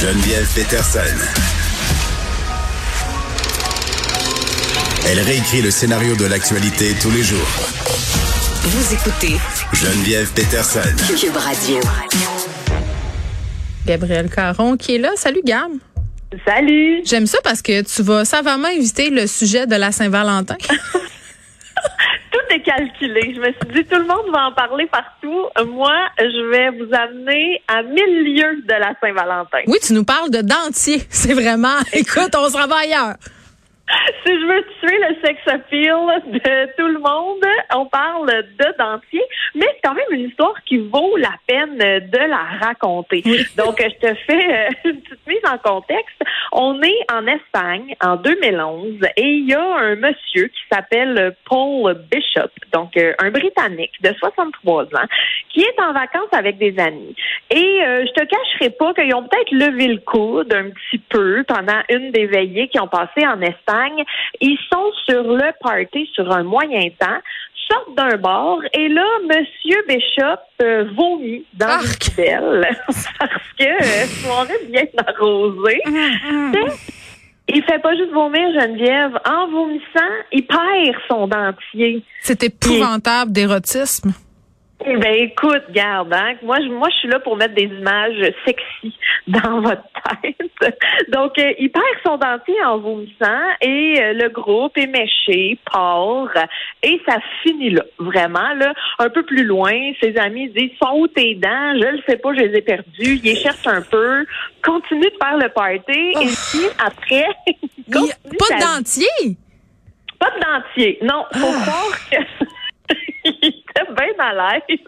Geneviève Peterson. Elle réécrit le scénario de l'actualité tous les jours. Vous écoutez Geneviève Peterson. Cube Radio. Gabriel Caron qui est là. Salut Gab. Salut! J'aime ça parce que tu vas savamment éviter le sujet de la Saint-Valentin. Je me suis dit, tout le monde va en parler partout. Moi, je vais vous amener à mille lieues de la Saint-Valentin. oui, tu nous parles de dentier. C'est vraiment, écoute, on s'en va ailleurs. Si je veux tuer le sex appeal de tout le monde, on parle de dentier, mais c'est quand même une histoire qui vaut la peine de la raconter. Donc, je te fais euh, une petite mise en contexte. On est en Espagne en 2011 et il y a un monsieur qui s'appelle Paul Bishop, donc euh, un Britannique de 63 ans, qui est en vacances avec des amis. Et euh, je te cacherai pas qu'ils ont peut-être levé le coude un petit peu pendant une des veillées qui ont passé en Espagne. Ils sont sur le party sur un moyen temps, sortent d'un bar et là, Monsieur Bishop euh, vomit dans une poubelle parce que euh, soirée bien arrosée. Il fait pas juste vomir, Geneviève. En vomissant, il perd son dentier. C'est épouvantable d'érotisme. Eh ben écoute, garde, hein, moi je moi je suis là pour mettre des images sexy dans votre tête. Donc euh, il perd son dentier en vomissant et euh, le groupe est méché, part et ça finit là, vraiment là, un peu plus loin. Ses amis disent sont où tes dents? Je le sais pas, je les ai perdues. Il cherche un peu, continue de faire le party et puis après, il continue pas de dentier? pas de dentier. Non, faut croire que était bien à l'aise.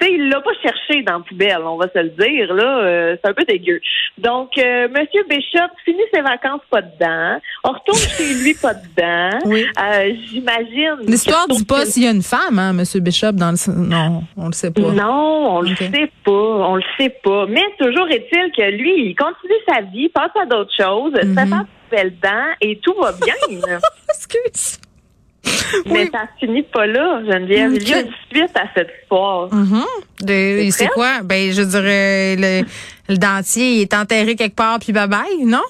tu sais, il l'a pas cherché dans la poubelle, on va se le dire là. euh, c'est un peu dégueu. Donc, euh, Monsieur Bishop finit ses vacances pas dedans. On retourne chez lui pas dedans. Oui. Euh, J'imagine. L'histoire dit pas s'il y a une femme, hein, Monsieur Bishop, dans le... Non, on le sait pas. Non, on le Ok. sait pas, on le sait pas. Mais toujours est-il que lui, il continue sa vie, passe à d'autres choses, Mhm. se fait poubelle dedans et tout va bien. Excuse. Mais Oui. ça finit pas là, Geneviève. Il y a une suite à cette histoire. Mhm. De- C'est quoi? Ben, je dirais, le, le dentier il est enterré quelque part, puis bye-bye, non?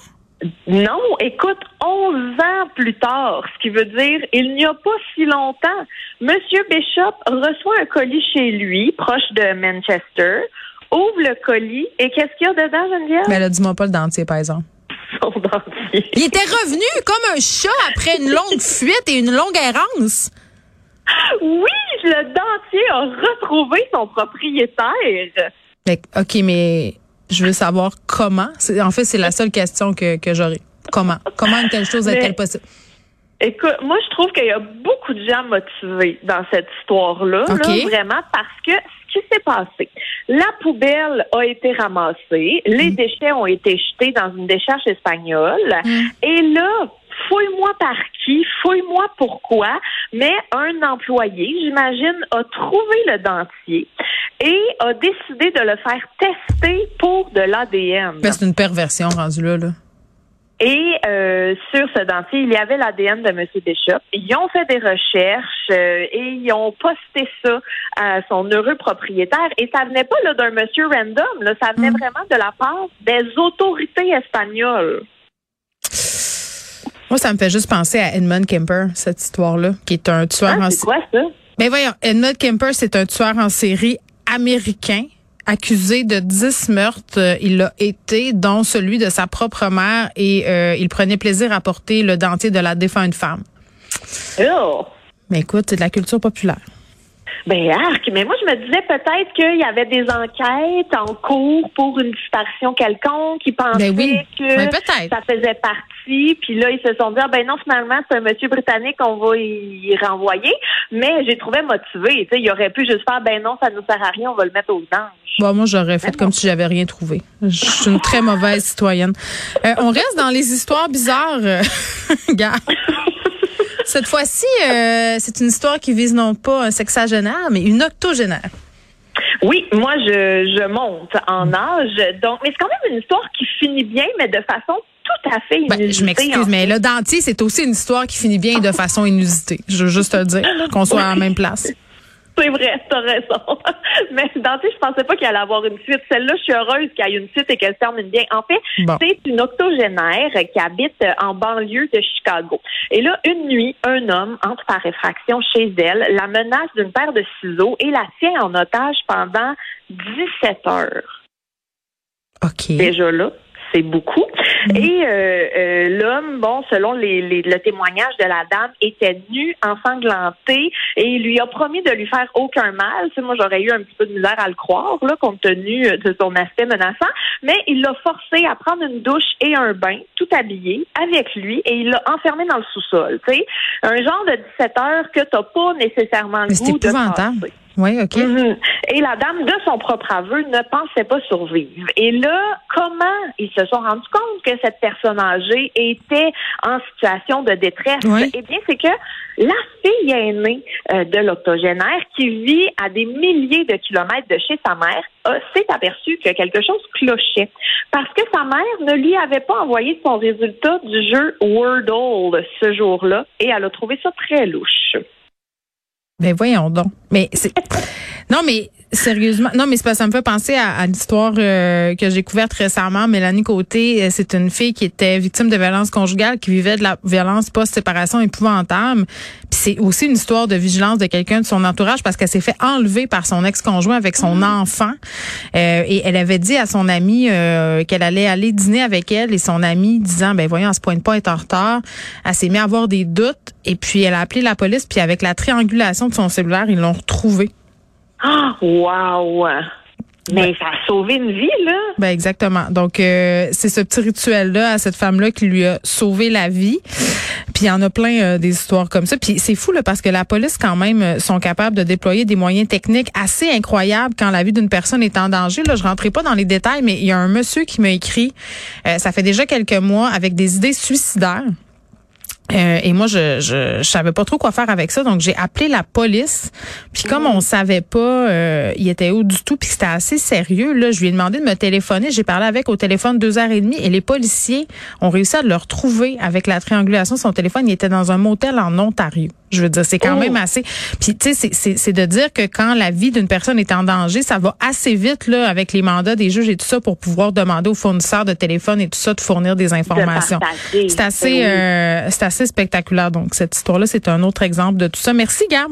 Non, écoute, 11 ans plus tard, ce qui veut dire il n'y a pas si longtemps, Monsieur Bishop reçoit un colis chez lui, proche de Manchester, ouvre le colis et qu'est-ce qu'il y a dedans, Geneviève? Ben là, dis-moi pas le dentier, par exemple. Son dentier. Il était revenu comme un chat après une longue fuite et une longue errance. Oui, le dentier a retrouvé son propriétaire. Que, OK, mais je veux savoir comment. En fait, c'est la seule question que, que j'aurais. Comment? Comment une telle chose est-elle Mais- possible? Écoute, moi, je trouve qu'il y a beaucoup de gens motivés dans cette histoire-là, là, vraiment, parce que ce qui s'est passé, la poubelle a été ramassée, les déchets ont été jetés dans une décharge espagnole, et là, fouille-moi par qui, fouille-moi pourquoi, mais un employé, j'imagine, a trouvé le dentier et a décidé de le faire tester pour de l'ADN. Ben, c'est une perversion rendue là, là. Et euh, sur ce dentier, il y avait l'ADN de M. Bishop. Ils ont fait des recherches euh, et ils ont posté ça à son heureux propriétaire. Et ça venait pas là d'un monsieur random, là, ça venait vraiment de la part des autorités espagnoles. Moi, ça me fait juste penser à Edmund Kemper, cette histoire-là, qui est un tueur Hein, en c'est quoi ça? Mais voyons, Edmund Kemper, c'est un tueur en série américain accusé de 10 meurtres. Euh, Il a été, dont celui de sa propre mère, et euh, il prenait plaisir à porter le dentier de la défunte femme. Oh! Mais écoute, c'est de la culture populaire. Ben arc, mais moi je me disais peut-être qu'il y avait des enquêtes en cours pour une disparition quelconque, qui pensaient Ben oui. que Ben ça faisait partie, puis là ils se sont dit ah, ben non finalement c'est un monsieur britannique, on va y, renvoyer, mais j'ai trouvé motivé, tu sais, il aurait pu juste faire ben non ça nous sert à rien, on va le mettre aux anges. Bon, moi, j'aurais fait comme si j'avais rien trouvé. Je suis une très mauvaise citoyenne. Euh, on reste dans les histoires bizarres. euh, gars. Cette fois-ci, euh, c'est une histoire qui vise non pas un sexagénaire, mais une octogénaire. Oui, moi je, je monte en âge, donc mais c'est quand même une histoire qui finit bien, mais de façon tout à fait inusitée. Ben, je m'excuse, en mais le dentier, c'est aussi une histoire qui finit bien et de façon inusitée. Je veux juste te dire qu'on soit à la même place. C'est vrai, t'as raison. Mais Dante, je pensais pas qu'il allait avoir une suite. Celle-là, je suis heureuse qu'il y ait une suite et qu'elle se termine bien. En fait, c'est une octogénaire qui habite en banlieue de Chicago. Et là, une nuit, un homme entre par effraction chez elle, la menace d'une paire de ciseaux et la tient en otage pendant 17 heures. OK. Déjà là, c'est beaucoup. Et euh, euh, l'homme, bon, selon les, le témoignage de la dame, était nu, ensanglanté, et il lui a promis de lui faire aucun mal. Tu moi, j'aurais eu un petit peu de misère à le croire, là, compte tenu de son aspect menaçant. Mais il l'a forcé à prendre une douche et un bain, tout habillé, avec lui, et il l'a enfermé dans le sous-sol. Tu sais, un genre de 17 heures que t'as pas nécessairement le goût de passer. Oui, OK. Mhm. Et la dame, de son propre aveu, ne pensait pas survivre. Et là, comment ils se sont rendus compte que cette personne âgée était en situation de détresse? Eh bien, c'est que la fille aînée euh, de l'octogénaire, qui vit à des milliers de kilomètres de chez sa mère, s'est aperçue que quelque chose clochait. Parce que sa mère ne lui avait pas envoyé son résultat du jeu Wordle ce jour-là, et elle a trouvé ça très louche. Ben voyons donc. Mais c'est non, mais sérieusement, non, mais c'est pas ça me fait penser à, l'histoire euh, que j'ai couverte récemment. Mélanie Côté, euh, c'est une fille qui était victime de violence conjugale, qui vivait de la violence post-séparation épouvantable. Puis c'est aussi une histoire de vigilance de quelqu'un de son entourage parce qu'elle s'est fait enlever par son ex-conjoint avec son mmh. enfant. Euh, et elle avait dit à son amie qu'elle allait aller dîner avec elle et son amie disant, ben voyons, à ce point de pas être en retard. Elle s'est mise à avoir des doutes et puis elle a appelé la police puis avec la triangulation de son cellulaire, ils l'ont retrouvée. Ah, wow! Mais ça a sauvé une vie, là. Ben exactement. Donc, euh, c'est ce petit rituel-là à cette femme-là qui lui a sauvé la vie. Puis il y en a plein euh, des histoires comme ça. Puis c'est fou, là, parce que la police, quand même, euh, sont capables de déployer des moyens techniques assez incroyables quand la vie d'une personne est en danger. Là, je rentrerai pas dans les détails, mais il y a un monsieur qui m'a écrit, ça fait déjà quelques mois, avec des idées suicidaires. Euh, et moi, je, je, je savais pas trop quoi faire avec ça, donc j'ai appelé la police. Puis comme on savait pas, euh, il était où du tout, puis c'était assez sérieux. Là, je lui ai demandé de me téléphoner. J'ai parlé avec au téléphone deux heures et demie, et les policiers ont réussi à le retrouver avec la triangulation son téléphone. Il était dans un motel en Ontario. Je veux dire, c'est quand même oh. assez. Puis tu sais, c'est de dire que quand la vie d'une personne est en danger, ça va assez vite là avec les mandats des juges et tout ça pour pouvoir demander aux fournisseurs de téléphone et tout ça de fournir des informations. C'est assez, euh, c'est assez spectaculaire. Donc cette histoire-là, c'est un autre exemple de tout ça. Merci, Gab.